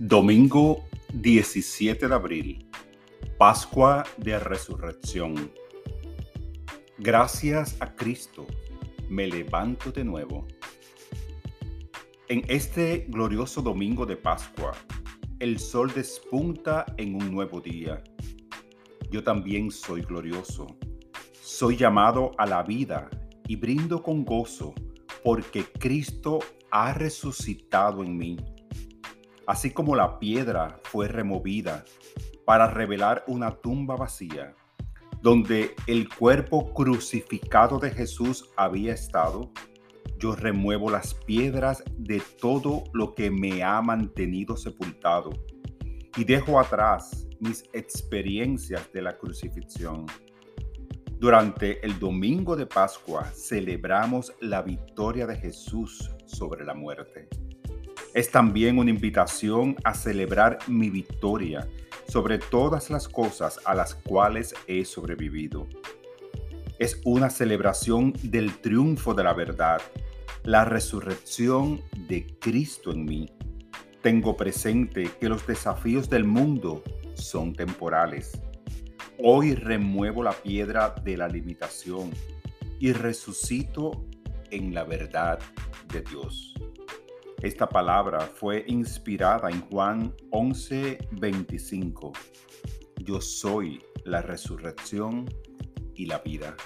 Domingo 17 de abril, Pascua de Resurrección. Gracias a Cristo, me levanto de nuevo. En este glorioso domingo de Pascua, el sol despunta en un nuevo día. Yo también soy glorioso. Soy llamado a la vida y brindo con gozo porque Cristo ha resucitado en mí así como la piedra fue removida para revelar una tumba vacía, donde el cuerpo crucificado de Jesús había estado, yo remuevo las piedras de todo lo que me ha mantenido sepultado y dejo atrás mis experiencias de la crucifixión. Durante el domingo de Pascua celebramos la victoria de Jesús sobre la muerte es también una invitación a celebrar mi victoria sobre todas las cosas a las cuales he sobrevivido. Es una celebración del triunfo de la verdad, la resurrección de Cristo en mí. Tengo presente que los desafíos del mundo son temporales. Hoy remuevo la piedra de la limitación y resucito en la verdad de Dios. Esta palabra fue inspirada en Juan 11:25. Yo soy la resurrección y la vida.